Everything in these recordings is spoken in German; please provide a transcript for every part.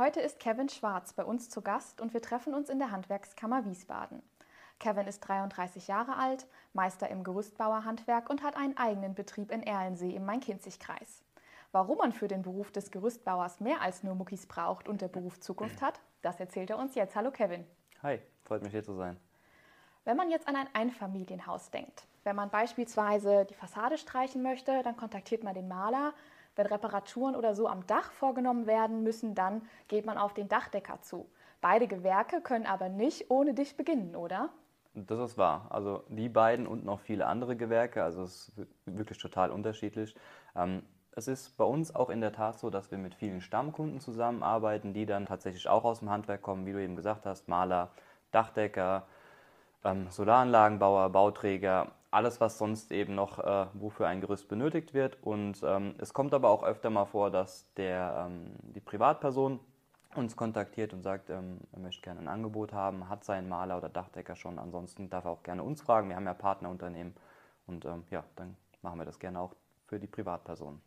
Heute ist Kevin Schwarz bei uns zu Gast und wir treffen uns in der Handwerkskammer Wiesbaden. Kevin ist 33 Jahre alt, Meister im Gerüstbauerhandwerk und hat einen eigenen Betrieb in Erlensee im Main-Kinzig-Kreis. Warum man für den Beruf des Gerüstbauers mehr als nur Muckis braucht und der Beruf Zukunft hat, das erzählt er uns jetzt. Hallo Kevin. Hi, freut mich hier zu sein. Wenn man jetzt an ein Einfamilienhaus denkt, wenn man beispielsweise die Fassade streichen möchte, dann kontaktiert man den Maler. Wenn Reparaturen oder so am Dach vorgenommen werden müssen, dann geht man auf den Dachdecker zu. Beide Gewerke können aber nicht ohne dich beginnen, oder? Das ist wahr. Also die beiden und noch viele andere Gewerke, also es ist wirklich total unterschiedlich. Ähm, es ist bei uns auch in der Tat so, dass wir mit vielen Stammkunden zusammenarbeiten, die dann tatsächlich auch aus dem Handwerk kommen, wie du eben gesagt hast, Maler, Dachdecker, ähm, Solaranlagenbauer, Bauträger, alles, was sonst eben noch, äh, wofür ein Gerüst benötigt wird. Und ähm, es kommt aber auch öfter mal vor, dass der, ähm, die Privatperson uns kontaktiert und sagt, ähm, er möchte gerne ein Angebot haben, hat seinen Maler oder Dachdecker schon. Ansonsten darf er auch gerne uns fragen. Wir haben ja Partnerunternehmen und ähm, ja, dann machen wir das gerne auch für die Privatperson.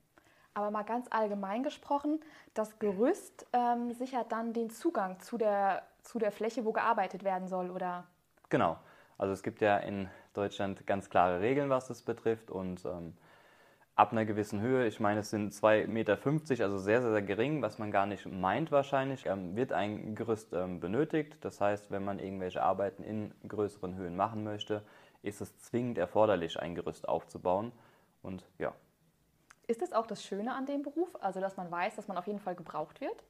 Aber mal ganz allgemein gesprochen, das Gerüst ähm, sichert dann den Zugang zu der, zu der Fläche, wo gearbeitet werden soll, oder? Genau. Also es gibt ja in Deutschland ganz klare Regeln, was das betrifft und ähm, ab einer gewissen Höhe, ich meine, es sind 2,50 Meter, also sehr, sehr, sehr gering, was man gar nicht meint wahrscheinlich, ähm, wird ein Gerüst ähm, benötigt. Das heißt, wenn man irgendwelche Arbeiten in größeren Höhen machen möchte, ist es zwingend erforderlich, ein Gerüst aufzubauen. Und ja. Ist es auch das Schöne an dem Beruf, also dass man weiß, dass man auf jeden Fall gebraucht wird?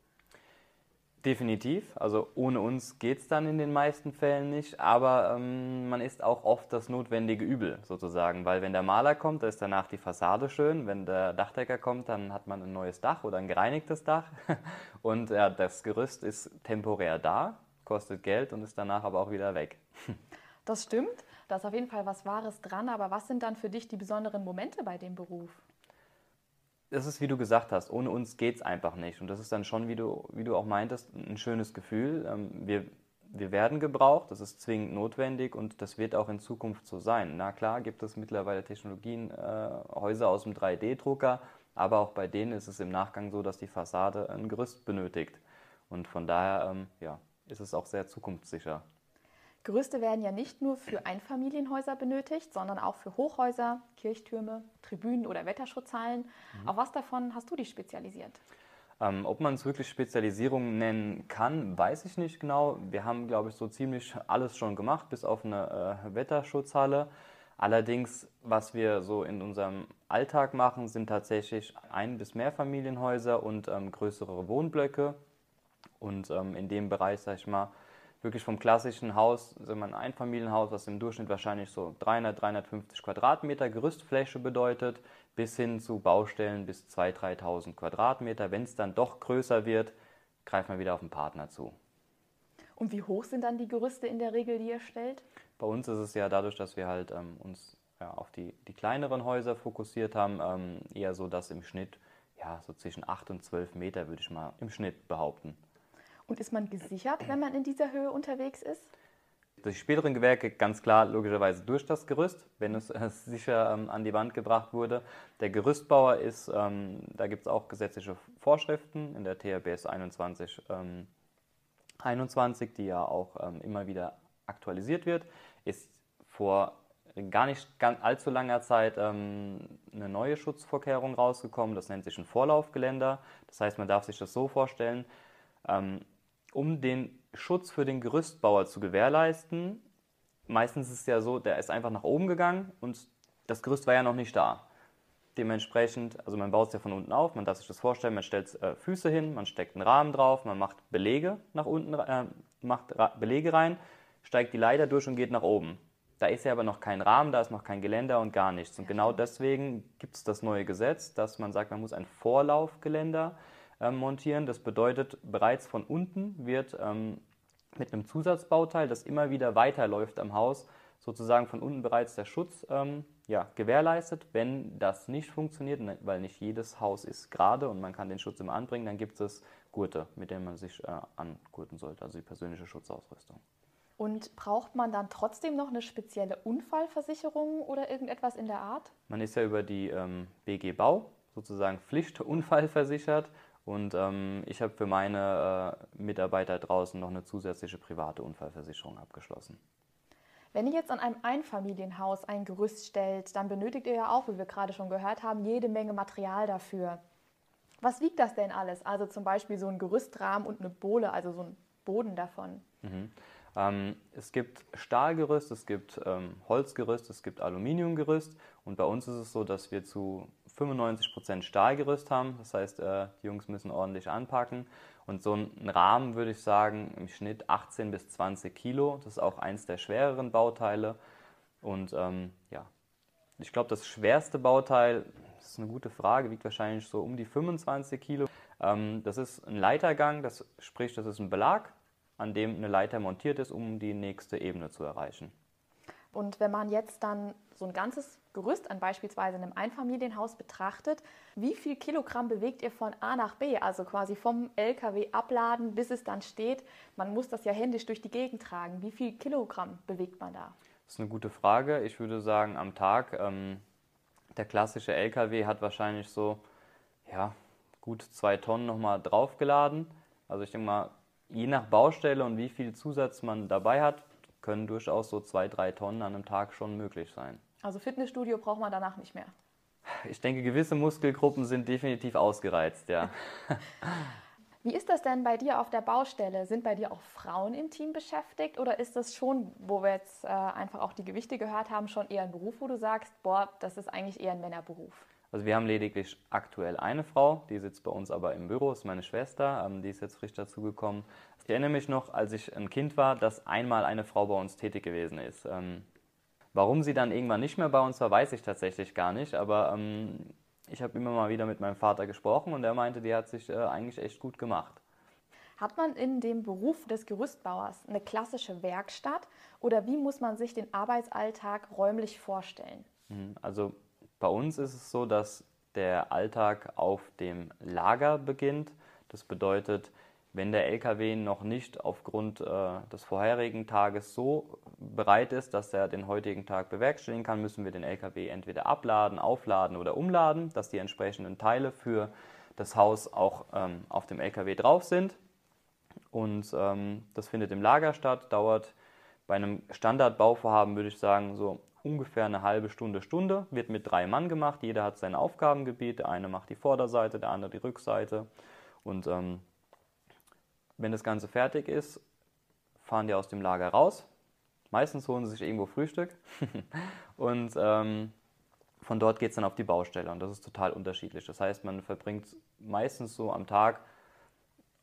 Definitiv. Also ohne uns geht es dann in den meisten Fällen nicht. Aber ähm, man ist auch oft das notwendige Übel sozusagen. Weil wenn der Maler kommt, da ist danach die Fassade schön. Wenn der Dachdecker kommt, dann hat man ein neues Dach oder ein gereinigtes Dach. Und ja, das Gerüst ist temporär da, kostet Geld und ist danach aber auch wieder weg. Das stimmt. Da ist auf jeden Fall was Wahres dran. Aber was sind dann für dich die besonderen Momente bei dem Beruf? Das ist, wie du gesagt hast, ohne uns geht es einfach nicht. Und das ist dann schon, wie du, wie du auch meintest, ein schönes Gefühl. Ähm, wir, wir werden gebraucht, das ist zwingend notwendig und das wird auch in Zukunft so sein. Na klar, gibt es mittlerweile Technologien, äh, Häuser aus dem 3D-Drucker, aber auch bei denen ist es im Nachgang so, dass die Fassade ein Gerüst benötigt. Und von daher ähm, ja, ist es auch sehr zukunftssicher. Gerüste werden ja nicht nur für Einfamilienhäuser benötigt, sondern auch für Hochhäuser, Kirchtürme, Tribünen oder Wetterschutzhallen. Mhm. Auf was davon hast du dich spezialisiert? Ähm, ob man es wirklich Spezialisierung nennen kann, weiß ich nicht genau. Wir haben, glaube ich, so ziemlich alles schon gemacht, bis auf eine äh, Wetterschutzhalle. Allerdings, was wir so in unserem Alltag machen, sind tatsächlich ein- bis mehr Familienhäuser und ähm, größere Wohnblöcke. Und ähm, in dem Bereich, sag ich mal, wirklich vom klassischen Haus, sind wir ein Einfamilienhaus, was im Durchschnitt wahrscheinlich so 300, 350 Quadratmeter Gerüstfläche bedeutet, bis hin zu Baustellen bis 2.000, 3.000 Quadratmeter. Wenn es dann doch größer wird, greift man wieder auf den Partner zu. Und wie hoch sind dann die Gerüste in der Regel, die ihr stellt? Bei uns ist es ja dadurch, dass wir halt ähm, uns ja, auf die, die kleineren Häuser fokussiert haben, ähm, eher so, dass im Schnitt ja, so zwischen 8 und 12 Meter, würde ich mal im Schnitt behaupten. Und ist man gesichert, wenn man in dieser Höhe unterwegs ist? Die späteren Gewerke ganz klar logischerweise durch das Gerüst, wenn es äh, sicher ähm, an die Wand gebracht wurde. Der Gerüstbauer ist, ähm, da gibt es auch gesetzliche Vorschriften in der THBS 21, ähm, 21 die ja auch ähm, immer wieder aktualisiert wird, ist vor gar nicht ganz allzu langer Zeit ähm, eine neue Schutzvorkehrung rausgekommen. Das nennt sich ein Vorlaufgeländer. Das heißt, man darf sich das so vorstellen, ähm, um den Schutz für den Gerüstbauer zu gewährleisten. Meistens ist es ja so, der ist einfach nach oben gegangen und das Gerüst war ja noch nicht da. Dementsprechend, also man baut es ja von unten auf, man darf sich das vorstellen, man stellt äh, Füße hin, man steckt einen Rahmen drauf, man macht Belege nach unten, äh, macht Ra Belege rein, steigt die Leiter durch und geht nach oben. Da ist ja aber noch kein Rahmen, da ist noch kein Geländer und gar nichts. Und genau deswegen gibt es das neue Gesetz, dass man sagt, man muss ein Vorlaufgeländer ähm, montieren. Das bedeutet, bereits von unten wird ähm, mit einem Zusatzbauteil, das immer wieder weiterläuft am Haus, sozusagen von unten bereits der Schutz ähm, ja, gewährleistet. Wenn das nicht funktioniert, ne, weil nicht jedes Haus ist gerade und man kann den Schutz immer anbringen, dann gibt es Gurte, mit denen man sich äh, angurten sollte, also die persönliche Schutzausrüstung. Und braucht man dann trotzdem noch eine spezielle Unfallversicherung oder irgendetwas in der Art? Man ist ja über die ähm, BG Bau sozusagen Pflichtunfallversichert Und ähm, ich habe für meine äh, Mitarbeiter draußen noch eine zusätzliche private Unfallversicherung abgeschlossen. Wenn ihr jetzt an einem Einfamilienhaus ein Gerüst stellt, dann benötigt ihr ja auch, wie wir gerade schon gehört haben, jede Menge Material dafür. Was wiegt das denn alles? Also zum Beispiel so ein Gerüstrahmen und eine Bohle, also so ein Boden davon. Mhm. Ähm, es gibt Stahlgerüst, es gibt ähm, Holzgerüst, es gibt Aluminiumgerüst und bei uns ist es so, dass wir zu 95% Stahlgerüst haben. Das heißt, äh, die Jungs müssen ordentlich anpacken. Und so ein Rahmen würde ich sagen, im Schnitt 18 bis 20 Kilo. Das ist auch eins der schwereren Bauteile. Und ähm, ja, ich glaube, das schwerste Bauteil, das ist eine gute Frage, wiegt wahrscheinlich so um die 25 Kilo. Ähm, das ist ein Leitergang, das sprich, das ist ein Belag, an dem eine Leiter montiert ist, um die nächste Ebene zu erreichen. Und wenn man jetzt dann so ein ganzes Gerüst an beispielsweise einem Einfamilienhaus betrachtet, wie viel Kilogramm bewegt ihr von A nach B, also quasi vom LKW abladen, bis es dann steht? Man muss das ja händisch durch die Gegend tragen. Wie viel Kilogramm bewegt man da? Das ist eine gute Frage. Ich würde sagen, am Tag, ähm, der klassische LKW hat wahrscheinlich so, ja, gut zwei Tonnen nochmal draufgeladen. Also ich denke mal, je nach Baustelle und wie viel Zusatz man dabei hat, können durchaus so zwei, drei Tonnen an einem Tag schon möglich sein. Also Fitnessstudio braucht man danach nicht mehr. Ich denke, gewisse Muskelgruppen sind definitiv ausgereizt, ja. Wie ist das denn bei dir auf der Baustelle? Sind bei dir auch Frauen im Team beschäftigt oder ist das schon, wo wir jetzt äh, einfach auch die Gewichte gehört haben, schon eher ein Beruf, wo du sagst, boah, das ist eigentlich eher ein Männerberuf? Also wir haben lediglich aktuell eine Frau, die sitzt bei uns aber im Büro, ist meine Schwester, ähm, die ist jetzt frisch dazugekommen. Ich erinnere mich noch, als ich ein Kind war, dass einmal eine Frau bei uns tätig gewesen ist. Warum sie dann irgendwann nicht mehr bei uns war, weiß ich tatsächlich gar nicht, aber ähm, ich habe immer mal wieder mit meinem Vater gesprochen und er meinte, die hat sich äh, eigentlich echt gut gemacht. Hat man in dem Beruf des Gerüstbauers eine klassische Werkstatt oder wie muss man sich den Arbeitsalltag räumlich vorstellen? Mhm, also bei uns ist es so, dass der Alltag auf dem Lager beginnt. Das bedeutet, wenn der LKW noch nicht aufgrund äh, des vorherigen Tages so bereit ist, dass er den heutigen Tag bewerkstelligen kann, müssen wir den LKW entweder abladen, aufladen oder umladen, dass die entsprechenden Teile für das Haus auch ähm, auf dem LKW drauf sind. Und ähm, das findet im Lager statt, dauert bei einem Standardbauvorhaben, würde ich sagen, so ungefähr eine halbe Stunde, Stunde, wird mit drei Mann gemacht. Jeder hat sein Aufgabengebiet. Der eine macht die Vorderseite, der andere die Rückseite. Und ähm, wenn das Ganze fertig ist, fahren die aus dem Lager raus. Meistens holen sie sich irgendwo Frühstück und ähm, von dort geht es dann auf die Baustelle und das ist total unterschiedlich. Das heißt, man verbringt meistens so am Tag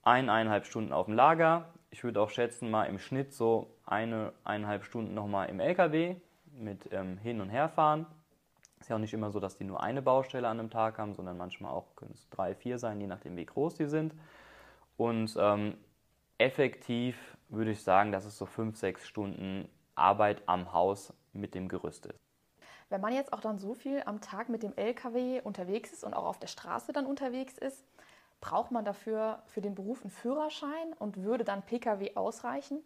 eineinhalb Stunden auf dem Lager. Ich würde auch schätzen, mal im Schnitt so eine, eineinhalb Stunden nochmal im LKW mit ähm, Hin- und Herfahren. Ist ja auch nicht immer so, dass die nur eine Baustelle an einem Tag haben, sondern manchmal auch können es drei, vier sein, je nachdem, wie groß die sind. Und ähm, effektiv würde ich sagen, dass es so fünf, sechs Stunden Arbeit am Haus mit dem Gerüst ist. Wenn man jetzt auch dann so viel am Tag mit dem LKW unterwegs ist und auch auf der Straße dann unterwegs ist, braucht man dafür für den Beruf einen Führerschein und würde dann Pkw ausreichen?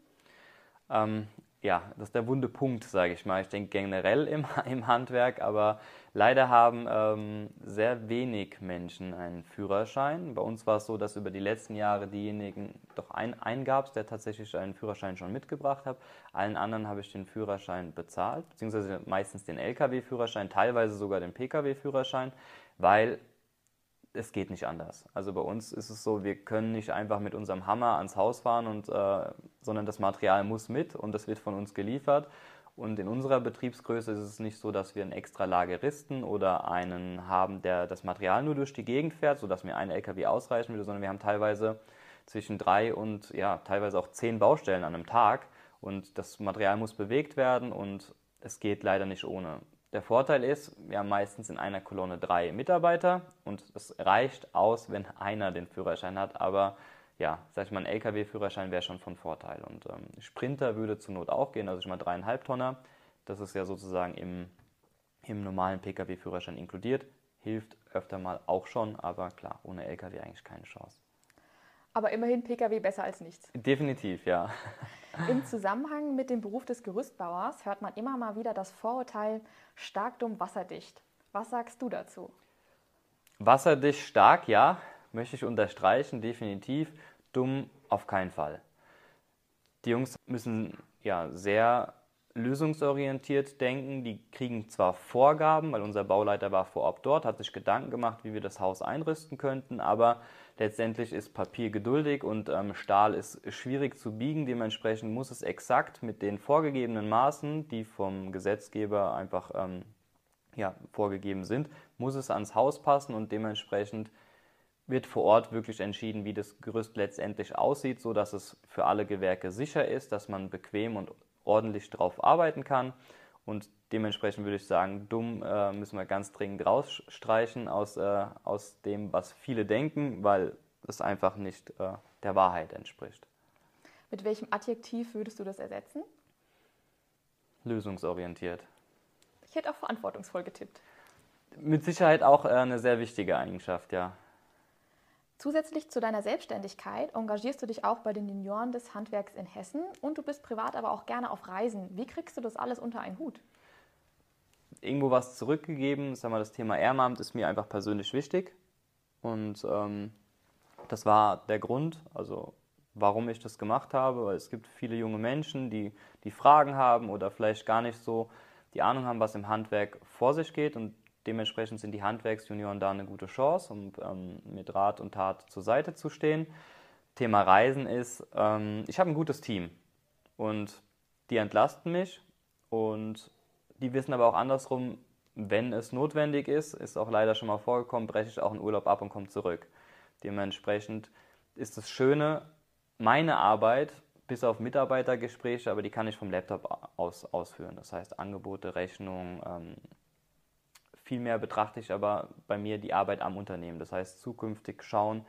Ähm, ja, das ist der wunde Punkt, sage ich mal. Ich denke generell im, im Handwerk, aber leider haben ähm, sehr wenig Menschen einen Führerschein. Bei uns war es so, dass über die letzten Jahre diejenigen, doch ein, einen gab der tatsächlich einen Führerschein schon mitgebracht hat. Allen anderen habe ich den Führerschein bezahlt, beziehungsweise meistens den Lkw-Führerschein, teilweise sogar den Pkw-Führerschein, weil es geht nicht anders. Also bei uns ist es so, wir können nicht einfach mit unserem Hammer ans Haus fahren, und, äh, sondern das Material muss mit und das wird von uns geliefert. Und in unserer Betriebsgröße ist es nicht so, dass wir einen extra Lageristen oder einen haben, der das Material nur durch die Gegend fährt, sodass mir ein LKW ausreichen würde, sondern wir haben teilweise zwischen drei und ja, teilweise auch zehn Baustellen an einem Tag. Und das Material muss bewegt werden und es geht leider nicht ohne. Der Vorteil ist, wir haben meistens in einer Kolonne drei Mitarbeiter und es reicht aus, wenn einer den Führerschein hat. Aber ja, sag ich mal, ein LKW-Führerschein wäre schon von Vorteil. Und ähm, Sprinter würde zur Not auch gehen, also ich mal dreieinhalb Tonner. Das ist ja sozusagen im, im normalen Pkw-Führerschein inkludiert. Hilft öfter mal auch schon, aber klar, ohne LKW eigentlich keine Chance. Aber immerhin Pkw besser als nichts. Definitiv, ja. Im Zusammenhang mit dem Beruf des Gerüstbauers hört man immer mal wieder das Vorurteil stark dumm, wasserdicht. Was sagst du dazu? Wasserdicht stark, ja. möchte ich unterstreichen, definitiv. Dumm auf keinen Fall. Die Jungs müssen ja sehr lösungsorientiert denken. Die kriegen zwar Vorgaben, weil unser Bauleiter war vor Ort dort, hat sich Gedanken gemacht, wie wir das Haus einrüsten könnten, aber letztendlich ist Papier geduldig und ähm, Stahl ist schwierig zu biegen. Dementsprechend muss es exakt mit den vorgegebenen Maßen, die vom Gesetzgeber einfach ähm, ja, vorgegeben sind, muss es ans Haus passen und dementsprechend wird vor Ort wirklich entschieden, wie das Gerüst letztendlich aussieht, so dass es für alle Gewerke sicher ist, dass man bequem und ordentlich drauf arbeiten kann. Und dementsprechend würde ich sagen, dumm äh, müssen wir ganz dringend rausstreichen aus, äh, aus dem, was viele denken, weil es einfach nicht äh, der Wahrheit entspricht. Mit welchem Adjektiv würdest du das ersetzen? Lösungsorientiert. Ich hätte auch verantwortungsvoll getippt. Mit Sicherheit auch äh, eine sehr wichtige Eigenschaft, ja. Zusätzlich zu deiner Selbstständigkeit engagierst du dich auch bei den Junioren des Handwerks in Hessen und du bist privat aber auch gerne auf Reisen. Wie kriegst du das alles unter einen Hut? Irgendwo was zurückgegeben. Sag mal, das Thema Ehrenamt ist mir einfach persönlich wichtig. Und ähm, das war der Grund, also warum ich das gemacht habe. Weil es gibt viele junge Menschen, die, die Fragen haben oder vielleicht gar nicht so die Ahnung haben, was im Handwerk vor sich geht. Und Dementsprechend sind die Handwerksjunioren da eine gute Chance, um ähm, mit Rat und Tat zur Seite zu stehen. Thema Reisen ist, ähm, ich habe ein gutes Team und die entlasten mich und die wissen aber auch andersrum, wenn es notwendig ist, ist auch leider schon mal vorgekommen, breche ich auch einen Urlaub ab und komme zurück. Dementsprechend ist das Schöne, meine Arbeit, bis auf Mitarbeitergespräche, aber die kann ich vom Laptop aus ausführen. Das heißt Angebote, Rechnungen, ähm, Vielmehr betrachte ich aber bei mir die Arbeit am Unternehmen. Das heißt, zukünftig schauen,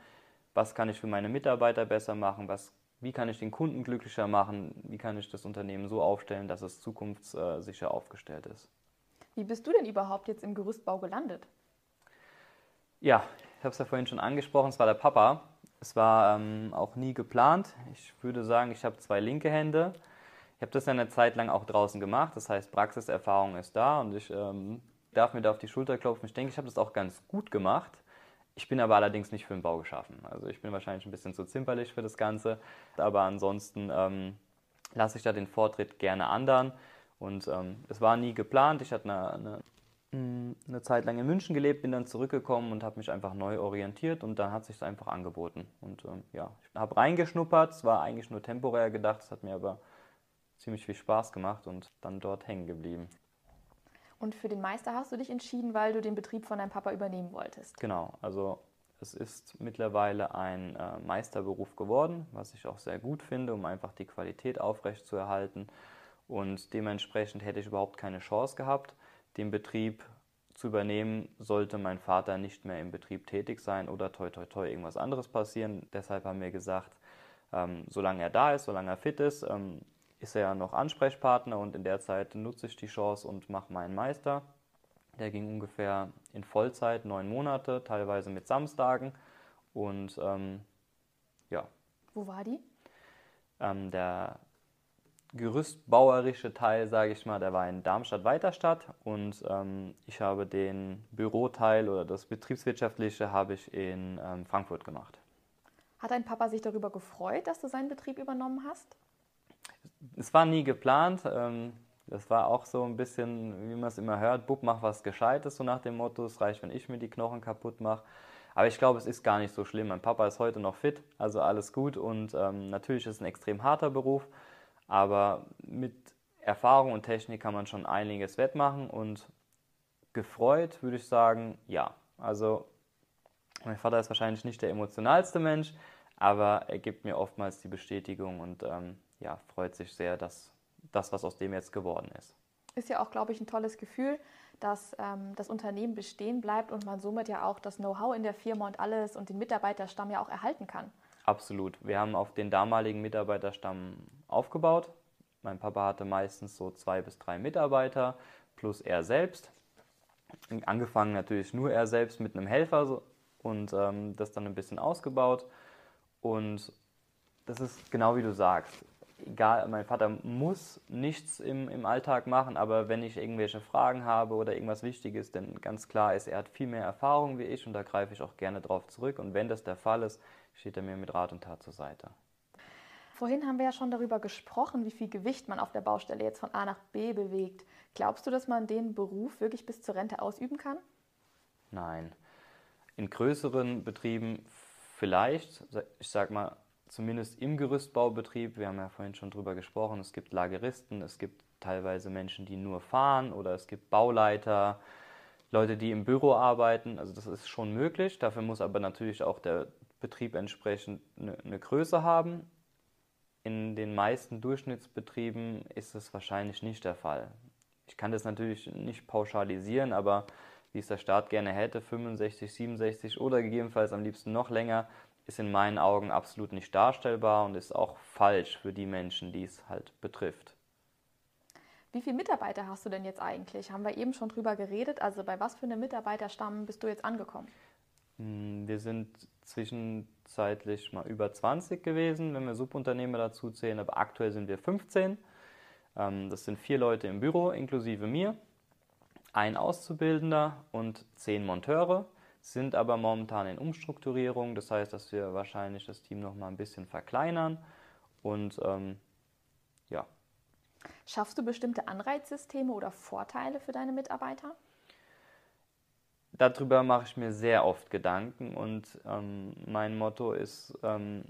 was kann ich für meine Mitarbeiter besser machen, was, wie kann ich den Kunden glücklicher machen, wie kann ich das Unternehmen so aufstellen, dass es zukunftssicher aufgestellt ist. Wie bist du denn überhaupt jetzt im Gerüstbau gelandet? Ja, ich habe es ja vorhin schon angesprochen, es war der Papa. Es war ähm, auch nie geplant. Ich würde sagen, ich habe zwei linke Hände. Ich habe das ja eine Zeit lang auch draußen gemacht. Das heißt, Praxiserfahrung ist da und ich ähm, darf mir da auf die Schulter klopfen. Ich denke, ich habe das auch ganz gut gemacht. Ich bin aber allerdings nicht für den Bau geschaffen. Also ich bin wahrscheinlich ein bisschen zu zimperlich für das Ganze. Aber ansonsten ähm, lasse ich da den Vortritt gerne anderen. Und ähm, es war nie geplant. Ich hatte eine, eine, mm, eine, Zeit lang in München gelebt, bin dann zurückgekommen und habe mich einfach neu orientiert und dann hat sich es einfach angeboten. Und ähm, ja, ich habe reingeschnuppert. Es war eigentlich nur temporär gedacht. Es hat mir aber ziemlich viel Spaß gemacht und dann dort hängen geblieben. Und für den Meister hast du dich entschieden, weil du den Betrieb von deinem Papa übernehmen wolltest. Genau, also es ist mittlerweile ein äh, Meisterberuf geworden, was ich auch sehr gut finde, um einfach die Qualität aufrechtzuerhalten. Und dementsprechend hätte ich überhaupt keine Chance gehabt, den Betrieb zu übernehmen, sollte mein Vater nicht mehr im Betrieb tätig sein oder toi toi toi irgendwas anderes passieren. Deshalb haben wir gesagt, ähm, solange er da ist, solange er fit ist, ähm, ist er ja noch Ansprechpartner und in der Zeit nutze ich die Chance und mache meinen Meister. Der ging ungefähr in Vollzeit neun Monate, teilweise mit Samstagen. Und ähm, ja. Wo war die? Ähm, der gerüstbauerische Teil, sage ich mal, der war in Darmstadt-Weiterstadt und ähm, ich habe den Büroteil oder das betriebswirtschaftliche habe ich in ähm, Frankfurt gemacht. Hat dein Papa sich darüber gefreut, dass du seinen Betrieb übernommen hast? Es war nie geplant. Ähm, das war auch so ein bisschen, wie man es immer hört, Bub, mach was Gescheites, so nach dem Motto, es reicht, wenn ich mir die Knochen kaputt mache. Aber ich glaube, es ist gar nicht so schlimm. Mein Papa ist heute noch fit, also alles gut. Und ähm, natürlich ist es ein extrem harter Beruf, aber mit Erfahrung und Technik kann man schon einiges wettmachen. Und gefreut würde ich sagen, ja. Also mein Vater ist wahrscheinlich nicht der emotionalste Mensch, aber er gibt mir oftmals die Bestätigung und ähm, ja, freut sich sehr, dass das, was aus dem jetzt geworden ist. Ist ja auch, glaube ich, ein tolles Gefühl, dass ähm, das Unternehmen bestehen bleibt und man somit ja auch das Know-how in der Firma und alles und den Mitarbeiterstamm ja auch erhalten kann. Absolut. Wir haben auf den damaligen Mitarbeiterstamm aufgebaut. Mein Papa hatte meistens so zwei bis drei Mitarbeiter plus er selbst. Angefangen natürlich nur er selbst mit einem Helfer und ähm, das dann ein bisschen ausgebaut. Und das ist genau wie du sagst egal, mein Vater muss nichts im, im Alltag machen, aber wenn ich irgendwelche Fragen habe oder irgendwas Wichtiges, dann ganz klar ist, er hat viel mehr Erfahrung wie ich und da greife ich auch gerne drauf zurück. Und wenn das der Fall ist, steht er mir mit Rat und Tat zur Seite. Vorhin haben wir ja schon darüber gesprochen, wie viel Gewicht man auf der Baustelle jetzt von A nach B bewegt. Glaubst du, dass man den Beruf wirklich bis zur Rente ausüben kann? Nein. In größeren Betrieben vielleicht, ich sag mal, zumindest im Gerüstbaubetrieb, wir haben ja vorhin schon drüber gesprochen, es gibt Lageristen, es gibt teilweise Menschen, die nur fahren oder es gibt Bauleiter, Leute, die im Büro arbeiten. Also das ist schon möglich. Dafür muss aber natürlich auch der Betrieb entsprechend eine, eine Größe haben. In den meisten Durchschnittsbetrieben ist es wahrscheinlich nicht der Fall. Ich kann das natürlich nicht pauschalisieren, aber wie es der Staat gerne hätte, 65, 67 oder gegebenenfalls am liebsten noch länger, ist in meinen Augen absolut nicht darstellbar und ist auch falsch für die Menschen, die es halt betrifft. Wie viele Mitarbeiter hast du denn jetzt eigentlich? Haben wir eben schon drüber geredet. Also bei was für einem Mitarbeiterstamm bist du jetzt angekommen? Hm, wir sind zwischenzeitlich mal über 20 gewesen, wenn wir Subunternehmer dazu zählen, aber aktuell sind wir 15. Ähm, das sind vier Leute im Büro, inklusive mir, ein Auszubildender und zehn Monteure, sind aber momentan in Umstrukturierung. Das heißt, dass wir wahrscheinlich das Team noch mal ein bisschen verkleinern und ähm, ja. Schaffst du bestimmte Anreizsysteme oder Vorteile für deine Mitarbeiter? darüber mache ich mir sehr oft Gedanken und ähm, mein Motto ist ähm,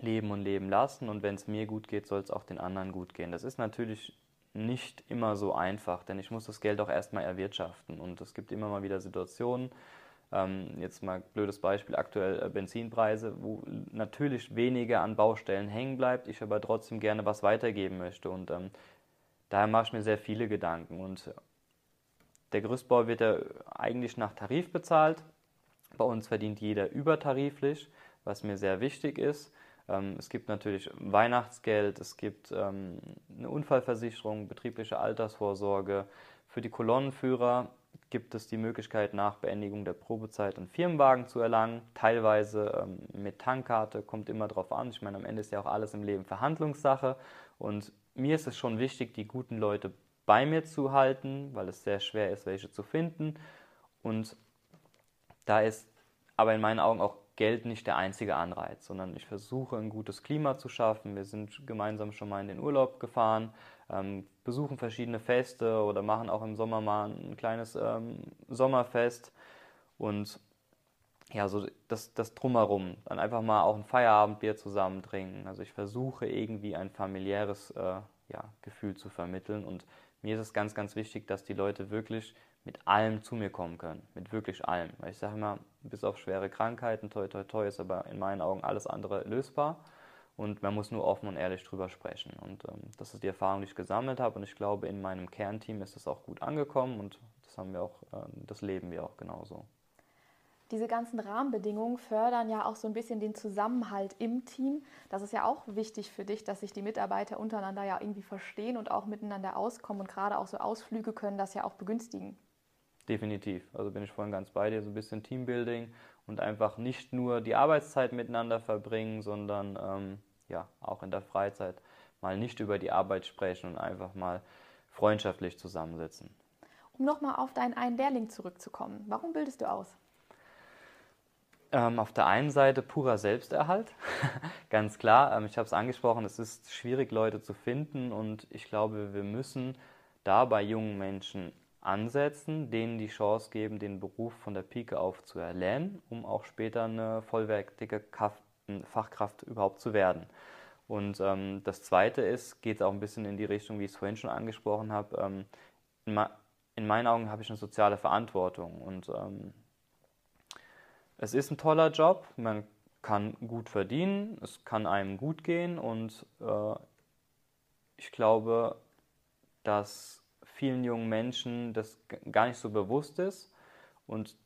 leben und leben lassen und wenn es mir gut geht, soll es auch den anderen gut gehen. Das ist natürlich nicht immer so einfach, denn ich muss das Geld auch erstmal erwirtschaften und es gibt immer mal wieder Situationen, jetzt mal blödes Beispiel, aktuell äh, Benzinpreise, wo natürlich weniger an Baustellen hängen bleibt, ich aber trotzdem gerne was weitergeben möchte und ähm, daher mache ich mir sehr viele Gedanken und der Gerüstbau wird ja eigentlich nach Tarif bezahlt. Bei uns verdient jeder übertariflich, was mir sehr wichtig ist. Ähm, es gibt natürlich Weihnachtsgeld, es gibt ähm, eine Unfallversicherung, betriebliche Altersvorsorge. Für die Kolonnenführer gibt es die Möglichkeit, nach Beendigung der Probezeit einen Firmenwagen zu erlangen. Teilweise ähm, mit Tankkarte, kommt immer drauf an. Ich meine, am Ende ist ja auch alles im Leben Verhandlungssache. Und mir ist es schon wichtig, die guten Leute bei mir zu halten, weil es sehr schwer ist, welche zu finden. Und da ist aber in meinen Augen auch Geld nicht der einzige Anreiz, sondern ich versuche ein gutes Klima zu schaffen. Wir sind gemeinsam schon mal in den Urlaub gefahren, ähm, besuchen verschiedene Feste oder machen auch im Sommer mal ein kleines ähm, Sommerfest und ja, so das, das Drumherum. Dann einfach mal auch ein Feierabendbier zusammen trinken. Also ich versuche irgendwie ein familiäres äh, ja, Gefühl zu vermitteln und mir ist es ganz, ganz wichtig, dass die Leute wirklich mit allem zu mir kommen können. Mit wirklich allem. Weil ich sage immer, bis auf schwere Krankheiten, toi, toi, toi, ist aber in meinen Augen alles andere lösbar. Und man muss nur offen und ehrlich drüber sprechen. Und ähm, das ist die Erfahrung, die ich gesammelt habe. Und ich glaube, in meinem Kernteam ist es auch gut angekommen. Und das haben wir auch, äh, das leben wir auch genauso diese ganzen Rahmenbedingungen fördern ja auch so ein bisschen den Zusammenhalt im Team. Das ist ja auch wichtig für dich, dass sich die Mitarbeiter untereinander ja irgendwie verstehen und auch miteinander auskommen. Und gerade auch so Ausflüge können das ja auch begünstigen. Definitiv. Also bin ich vorhin ganz bei dir, so ein bisschen Teambuilding und einfach nicht nur die Arbeitszeit miteinander verbringen, sondern ähm, ja auch in der Freizeit mal nicht über die Arbeit sprechen und einfach mal freundschaftlich zusammensitzen. Um nochmal auf deinen einen Lehrling zurückzukommen, warum bildest du aus? Ähm, auf der einen Seite purer Selbsterhalt, ganz klar. Ähm, ich habe es angesprochen, es ist schwierig, Leute zu finden und ich glaube, wir müssen da bei jungen Menschen ansetzen, denen die Chance geben, den Beruf von der Pike auf zu erlernen, um auch später eine vollwertige Kraft, Fachkraft überhaupt zu werden. Und ähm, das Zweite ist, geht auch ein bisschen in die Richtung, wie ich es vorhin schon angesprochen habe. Ähm, in, in, meinen Augen habe ich eine soziale Verantwortung und ähm, es ist ein toller Job, man kann gut verdienen, es kann einem gut gehen und äh, ich glaube, dass vielen jungen Menschen das gar nicht so bewusst ist und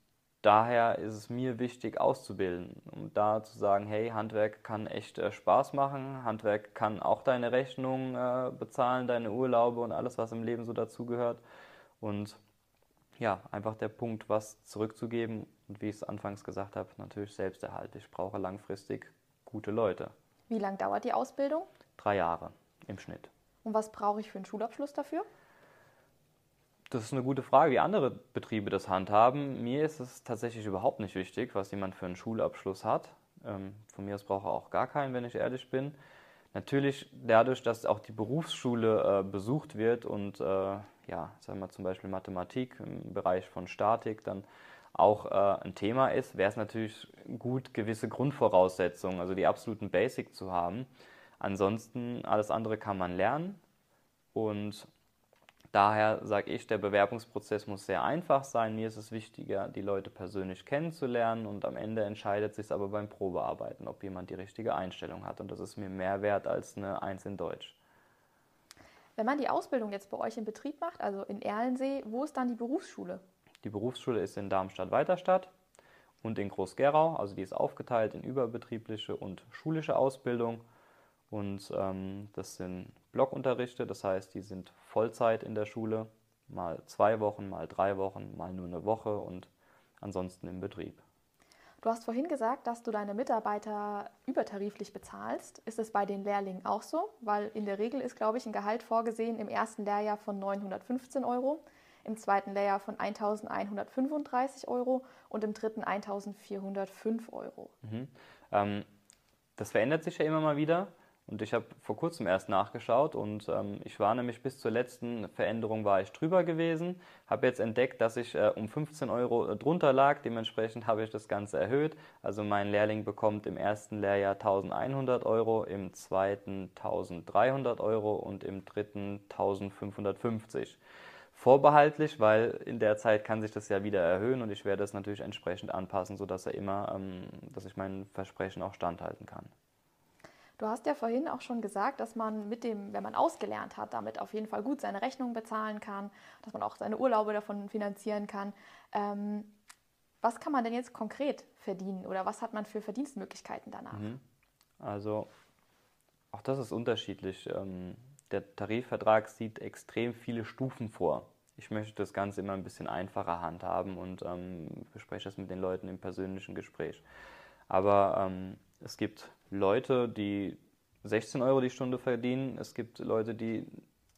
daher ist es mir wichtig auszubilden, um da zu sagen, hey, Handwerk kann echt äh, Spaß machen, Handwerk kann auch deine Rechnungen äh, bezahlen, deine Urlaube und alles, was im Leben so dazugehört und ja, einfach der Punkt, was zurückzugeben und wie ich es anfangs gesagt habe, natürlich Selbsterhalt. Ich brauche langfristig gute Leute. Wie lange dauert die Ausbildung? drei Jahre im Schnitt. Und was brauche ich für einen Schulabschluss dafür? Das ist eine gute Frage, wie andere Betriebe das handhaben. Mir ist es tatsächlich überhaupt nicht wichtig, was jemand für einen Schulabschluss hat. Ähm, von mir aus brauche er auch gar keinen, wenn ich ehrlich bin. Natürlich dadurch, dass auch die Berufsschule äh, besucht wird und äh, ja, sagen wir zum Beispiel Mathematik im Bereich von Statik dann auch äh, ein Thema ist, wäre es natürlich gut, gewisse Grundvoraussetzungen, also die absoluten Basic zu haben. Ansonsten alles andere kann man lernen und Daher sage ich, der Bewerbungsprozess muss sehr einfach sein. Mir ist es wichtiger, die Leute persönlich kennenzulernen und am Ende entscheidet sich aber beim Probearbeiten, ob jemand die richtige Einstellung hat. Und das ist mir mehr wert als eine Eins in Deutsch. Wenn man die Ausbildung jetzt bei euch im Betrieb macht, also in Erlensee, wo ist dann die Berufsschule? Die Berufsschule ist in Darmstadt-Weiterstadt und in Groß-Gerau. Also die ist aufgeteilt in überbetriebliche und schulische Ausbildung. Und ähm, das sind Blockunterrichte, das heißt, die sind Vollzeit in der Schule, mal zwei Wochen, mal drei Wochen, mal nur eine Woche und ansonsten im Betrieb. Du hast vorhin gesagt, dass du deine Mitarbeiter übertariflich bezahlst. Ist es bei den Lehrlingen auch so? Weil in der Regel ist, glaube ich, ein Gehalt vorgesehen im ersten Lehrjahr von 915 Euro, im zweiten Lehrjahr von 1135 Euro und im dritten 1405 Euro. Mhm. Ähm, das verändert sich ja immer mal wieder. Und ich habe vor kurzem erst nachgeschaut und ähm, ich war nämlich bis zur letzten Veränderung war ich drüber gewesen, habe jetzt entdeckt, dass ich äh, um 15 Euro äh, drunter lag, dementsprechend habe ich das Ganze erhöht. Also mein Lehrling bekommt im ersten Lehrjahr 1100 Euro, im zweiten 1300 Euro und im dritten 1550 vorbehaltlich, weil in der Zeit kann sich das ja wieder erhöhen und ich werde es natürlich entsprechend anpassen, sodass er immer, ähm, dass ich mein Versprechen auch standhalten kann. Du hast ja vorhin auch schon gesagt, dass man mit dem, wenn man ausgelernt hat, damit auf jeden Fall gut seine Rechnungen bezahlen kann, dass man auch seine Urlaube davon finanzieren kann. Ähm, was kann man denn jetzt konkret verdienen oder was hat man für Verdienstmöglichkeiten danach? Mhm. Also auch das ist unterschiedlich. Ähm, der Tarifvertrag sieht extrem viele Stufen vor. Ich möchte das Ganze immer ein bisschen einfacher handhaben und ähm, bespreche das mit den Leuten im persönlichen Gespräch. Aber ähm, es gibt Leute, die 16 Euro die Stunde verdienen. Es gibt Leute, die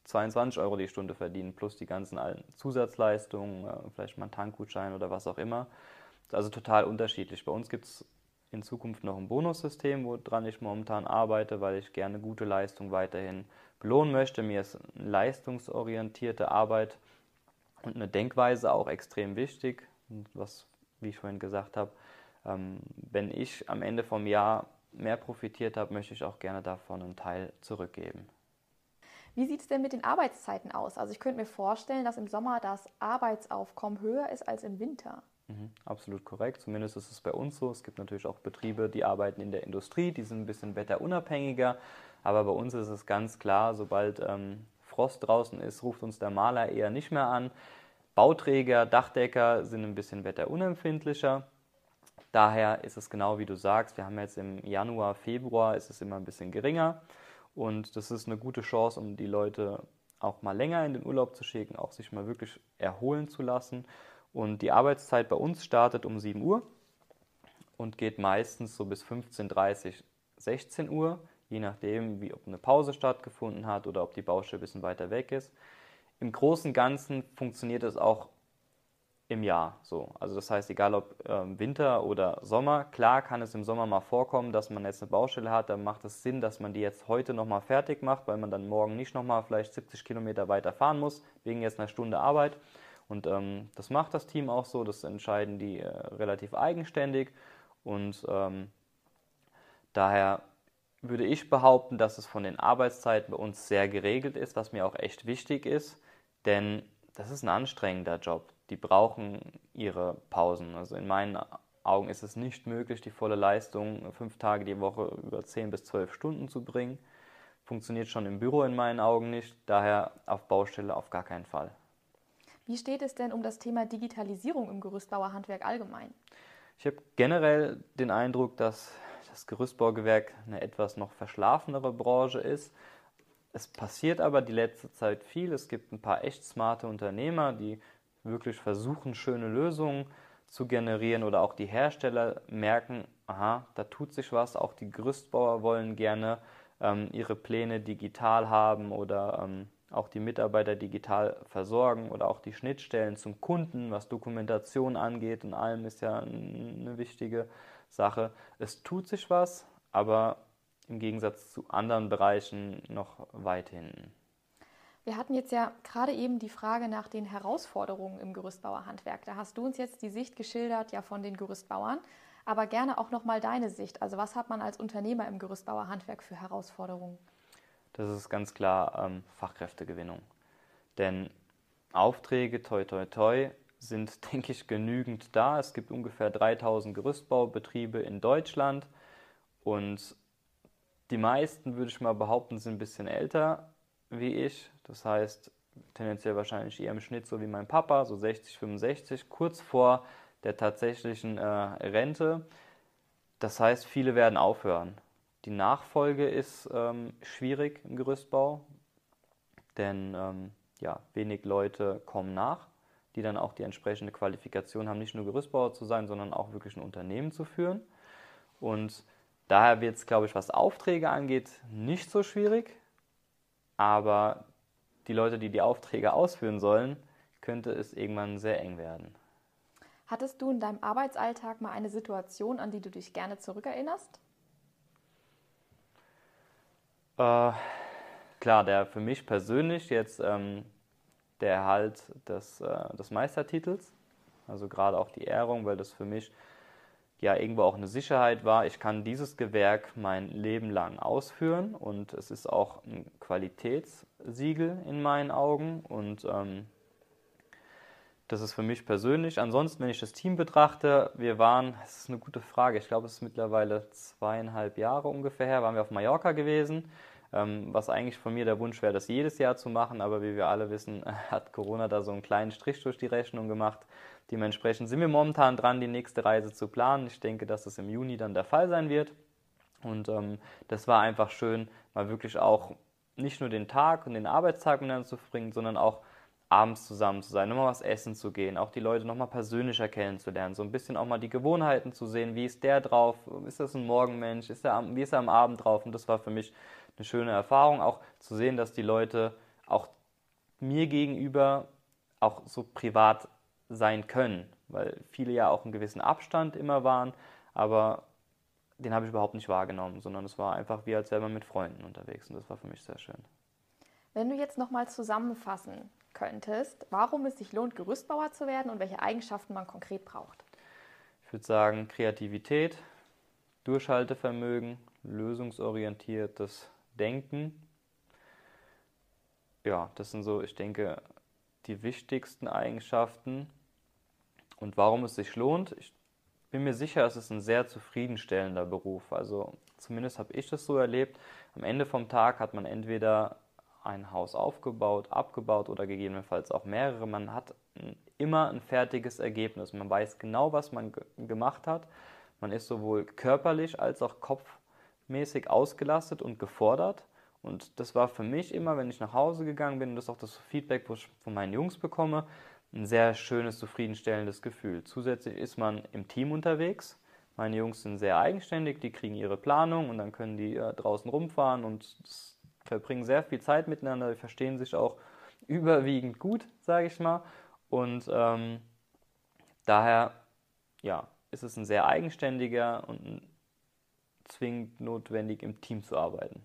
22 Euro die Stunde verdienen, plus die ganzen Zusatzleistungen, äh, vielleicht mal einen Tankgutschein oder was auch immer. Also total unterschiedlich. Bei uns gibt es in Zukunft noch ein Bonussystem, woran ich momentan arbeite, weil ich gerne gute Leistung weiterhin belohnen möchte. Mir ist leistungsorientierte Arbeit und eine Denkweise auch extrem wichtig. Was, wie ich vorhin gesagt habe, ähm, wenn ich am Ende vom Jahr mehr profitiert habe, möchte ich auch gerne davon einen Teil zurückgeben. Wie sieht es denn mit den Arbeitszeiten aus? Also ich könnte mir vorstellen, dass im Sommer das Arbeitsaufkommen höher ist als im Winter. Mhm, absolut korrekt. Zumindest ist es bei uns so. Es gibt natürlich auch Betriebe, die arbeiten in der Industrie, die sind ein bisschen wetterunabhängiger. Aber bei uns ist es ganz klar, sobald ähm, Frost draußen ist, ruft uns der Maler eher nicht mehr an. Bauträger, Dachdecker sind ein bisschen wetterunempfindlicher. Daher ist es genau wie du sagst, wir haben jetzt im Januar, Februar ist es immer ein bisschen geringer und das ist eine gute Chance, um die Leute auch mal länger in den Urlaub zu schicken, auch sich mal wirklich erholen zu lassen. Und die Arbeitszeit bei uns startet um 7 Uhr und geht meistens so bis 15.30 16 Uhr, je nachdem, wie, ob eine Pause stattgefunden hat oder ob die Baustelle ein bisschen weiter weg ist. Im Großen und Ganzen funktioniert es auch im Jahr. So. Also das heißt, egal ob ähm, Winter oder Sommer, klar kann es im Sommer mal vorkommen, dass man jetzt eine Baustelle hat, dann macht es Sinn, dass man die jetzt heute nochmal fertig macht, weil man dann morgen nicht nochmal vielleicht 70 Kilometer weiter fahren muss, wegen jetzt einer Stunde Arbeit. Und ähm, das macht das Team auch so, das entscheiden die äh, relativ eigenständig. Und ähm, daher würde ich behaupten, dass es von den Arbeitszeiten bei uns sehr geregelt ist, was mir auch echt wichtig ist, denn das ist ein anstrengender Job die brauchen ihre Pausen. Also in meinen Augen ist es nicht möglich, die volle Leistung fünf Tage die Woche über zehn bis zwölf Stunden zu bringen. Funktioniert schon im Büro in meinen Augen nicht, daher auf Baustelle auf gar keinen Fall. Wie steht es denn um das Thema Digitalisierung im Gerüstbauerhandwerk allgemein? Ich habe generell den Eindruck, dass das Gerüstbaugewerk eine etwas noch verschlafenere Branche ist. Es passiert aber die letzte Zeit viel. Es gibt ein paar echt smarte Unternehmer, die wirklich versuchen, schöne Lösungen zu generieren oder auch die Hersteller merken, aha, da tut sich was, auch die Gerüstbauer wollen gerne ähm, ihre Pläne digital haben oder ähm, auch die Mitarbeiter digital versorgen oder auch die Schnittstellen zum Kunden, was Dokumentation angeht und allem ist ja eine wichtige Sache. Es tut sich was, aber im Gegensatz zu anderen Bereichen noch weit hinten. Wir hatten jetzt ja gerade eben die Frage nach den Herausforderungen im Gerüstbauerhandwerk. Da hast du uns jetzt die Sicht geschildert ja von den Gerüstbauern, aber gerne auch noch mal deine Sicht. Also was hat man als Unternehmer im Gerüstbauerhandwerk für Herausforderungen? Das ist ganz klar ähm, Fachkräftegewinnung. Denn Aufträge, toi toi toi, sind, denke ich, genügend da. Es gibt ungefähr 3000 Gerüstbaubetriebe in Deutschland und die meisten, würde ich mal behaupten, sind ein bisschen älter wie ich. Das heißt, tendenziell wahrscheinlich eher im Schnitt so wie mein Papa, so 60, 65, kurz vor der tatsächlichen äh, Rente. Das heißt, viele werden aufhören. Die Nachfolge ist ähm, schwierig im Gerüstbau, denn ähm, ja, wenig Leute kommen nach, die dann auch die entsprechende Qualifikation haben, nicht nur Gerüstbauer zu sein, sondern auch wirklich ein Unternehmen zu führen. Und daher wird es, glaube ich, was Aufträge angeht, nicht so schwierig. Aber die Leute, die die Aufträge ausführen sollen, könnte es irgendwann sehr eng werden. Hattest du in deinem Arbeitsalltag mal eine Situation, an die du dich gerne zurückerinnerst? Äh, klar, der für mich persönlich jetzt ähm, der Erhalt des, äh, des Meistertitels, also gerade auch die Ehrung, weil das für mich ja irgendwo auch eine Sicherheit war, ich kann dieses Gewerk mein Leben lang ausführen und es ist auch ein Qualitätssiegel in meinen Augen und ähm, das ist für mich persönlich. Ansonsten, wenn ich das Team betrachte, wir waren, das ist eine gute Frage, ich glaube, es ist mittlerweile zweieinhalb Jahre ungefähr her, waren wir auf Mallorca gewesen, ähm, was eigentlich von mir der Wunsch wäre, das jedes Jahr zu machen, aber wie wir alle wissen, hat Corona da so einen kleinen Strich durch die Rechnung gemacht. Dementsprechend sind wir momentan dran, die nächste Reise zu planen. Ich denke, dass es im Juni dann der Fall sein wird. Und ähm, das war einfach schön, mal wirklich auch nicht nur den Tag und den Arbeitstag miteinander zu verbringen, sondern auch abends zusammen zu sein, nochmal was essen zu gehen, auch die Leute nochmal persönlicher kennenzulernen, so ein bisschen auch mal die Gewohnheiten zu sehen, wie ist der drauf, ist das ein Morgenmensch, ist er, wie ist er am Abend drauf und das war für mich eine schöne Erfahrung, auch zu sehen, dass die Leute auch mir gegenüber auch so privat sein können, weil viele ja auch einen gewissen Abstand immer waren, aber den habe ich überhaupt nicht wahrgenommen, sondern es war einfach wie als wäre man mit Freunden unterwegs und das war für mich sehr schön. Wenn du jetzt nochmal zusammenfassen könntest, warum es sich lohnt, Gerüstbauer zu werden und welche Eigenschaften man konkret braucht? Ich würde sagen, Kreativität, Durchhaltevermögen, lösungsorientiertes Denken. Ja, das sind so, ich denke, die wichtigsten Eigenschaften. Und warum es sich lohnt, ich bin mir sicher, es ist ein sehr zufriedenstellender Beruf. Also zumindest habe ich das so erlebt. Am Ende vom Tag hat man entweder ein Haus aufgebaut, abgebaut oder gegebenenfalls auch mehrere. Man hat immer ein fertiges Ergebnis. Man weiß genau, was man gemacht hat. Man ist sowohl körperlich als auch kopfmäßig ausgelastet und gefordert. Und das war für mich immer, wenn ich nach Hause gegangen bin, und das ist auch das Feedback, was ich von meinen Jungs bekomme, ein sehr schönes, zufriedenstellendes Gefühl. Zusätzlich ist man im Team unterwegs. Meine Jungs sind sehr eigenständig, die kriegen ihre Planung und dann können die äh, draußen rumfahren und verbringen sehr viel Zeit miteinander, die verstehen sich auch überwiegend gut, sage ich mal. Und ähm, daher ja, ist es ein sehr eigenständiger und zwingend notwendig, im Team zu arbeiten.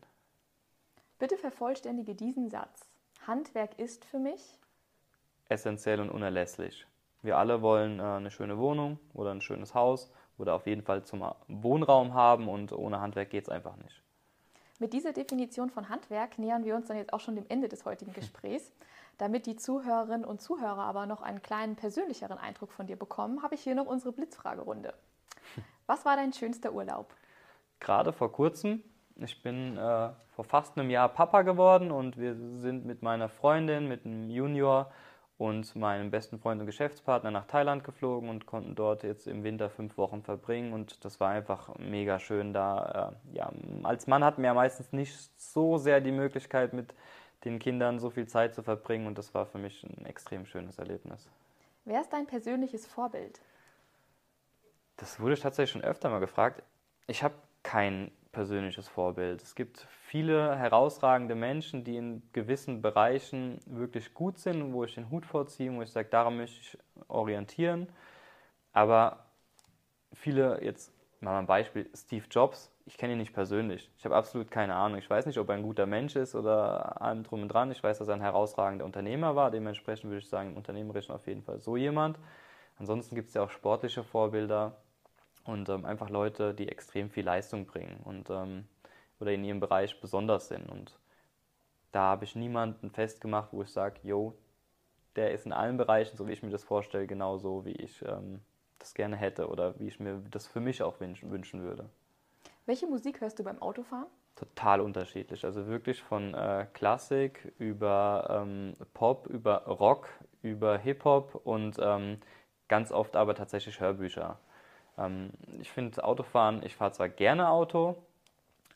Bitte vervollständige diesen Satz. Handwerk ist für mich essentiell und unerlässlich. Wir alle wollen äh, eine schöne Wohnung oder ein schönes Haus oder auf jeden Fall zum Wohnraum haben und ohne Handwerk geht es einfach nicht. Mit dieser Definition von Handwerk nähern wir uns dann jetzt auch schon dem Ende des heutigen Gesprächs. Damit die Zuhörerinnen und Zuhörer aber noch einen kleinen persönlicheren Eindruck von dir bekommen, habe ich hier noch unsere Blitzfragerunde. Was war dein schönster Urlaub? Gerade vor kurzem. Ich bin äh, vor fast einem Jahr Papa geworden und wir sind mit meiner Freundin, mit einem Junior, und meinem besten Freund und Geschäftspartner nach Thailand geflogen und konnten dort jetzt im Winter fünf Wochen verbringen und das war einfach mega schön da. Äh, ja, als Mann hat man ja meistens nicht so sehr die Möglichkeit mit den Kindern so viel Zeit zu verbringen und das war für mich ein extrem schönes Erlebnis. Wer ist dein persönliches Vorbild? Das wurde ich tatsächlich schon öfter mal gefragt. Ich habe kein persönliches Vorbild. Es gibt viele herausragende Menschen, die in gewissen Bereichen wirklich gut sind, wo ich den Hut vorziehe, wo ich sage, daran möchte ich orientieren. Aber viele, jetzt mal ein Beispiel, Steve Jobs, ich kenne ihn nicht persönlich. Ich habe absolut keine Ahnung. Ich weiß nicht, ob er ein guter Mensch ist oder allem drum und dran. Ich weiß, dass er ein herausragender Unternehmer war. Dementsprechend würde ich sagen, im Unternehmerischen auf jeden Fall so jemand. Ansonsten gibt es ja auch sportliche Vorbilder und ähm, einfach Leute, die extrem viel Leistung bringen und ähm, oder in ihrem Bereich besonders sind. Und da habe ich niemanden festgemacht, wo ich sage, yo, der ist in allen Bereichen, so wie ich mir das vorstelle, genauso wie ich ähm, das gerne hätte oder wie ich mir das für mich auch wünschen, wünschen würde. Welche Musik hörst du beim Autofahren? Total unterschiedlich. Also wirklich von äh, Klassik über ähm, Pop, über Rock, über Hip-Hop und ähm, ganz oft aber tatsächlich Hörbücher. Ähm, ich finde Autofahren, ich fahre zwar gerne Auto,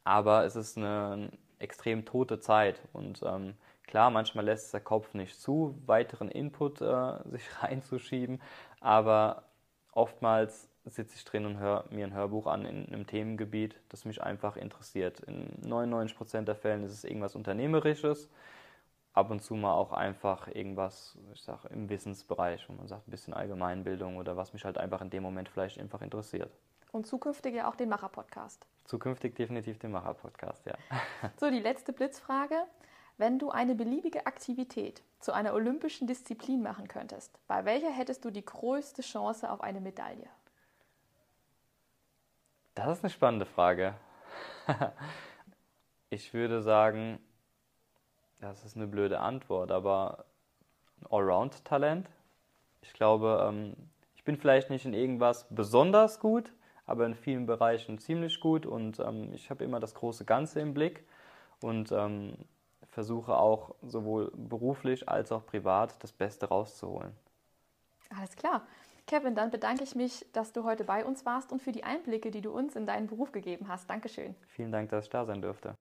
aber es ist eine, extrem tote Zeit und ähm, klar, manchmal lässt der Kopf nicht zu, weiteren Input äh, sich reinzuschieben, aber oftmals sitze ich drin und höre mir ein Hörbuch an in einem Themengebiet, das mich einfach interessiert. In 99% der Fällen ist es irgendwas Unternehmerisches, ab und zu mal auch einfach irgendwas, ich sage, im Wissensbereich, wo man sagt, ein bisschen Allgemeinbildung oder was mich halt einfach in dem Moment vielleicht einfach interessiert. Und zukünftig ja auch den Macher-Podcast. Zukünftig definitiv den Macher-Podcast, ja. So, die letzte Blitzfrage. Wenn du eine beliebige Aktivität zu einer olympischen Disziplin machen könntest, bei welcher hättest du die größte Chance auf eine Medaille? Das ist eine spannende Frage. ich würde sagen, das ist eine blöde Antwort, aber Allround-Talent. Ich glaube, ähm, ich bin vielleicht nicht in irgendwas besonders gut, aber in vielen Bereichen ziemlich gut und ähm, ich habe immer das große Ganze im Blick und ähm, versuche auch sowohl beruflich als auch privat das Beste rauszuholen. Alles klar. Kevin, dann bedanke ich mich, dass du heute bei uns warst und für die Einblicke, die du uns in deinen Beruf gegeben hast. Dankeschön. Vielen Dank, dass ich da sein durfte.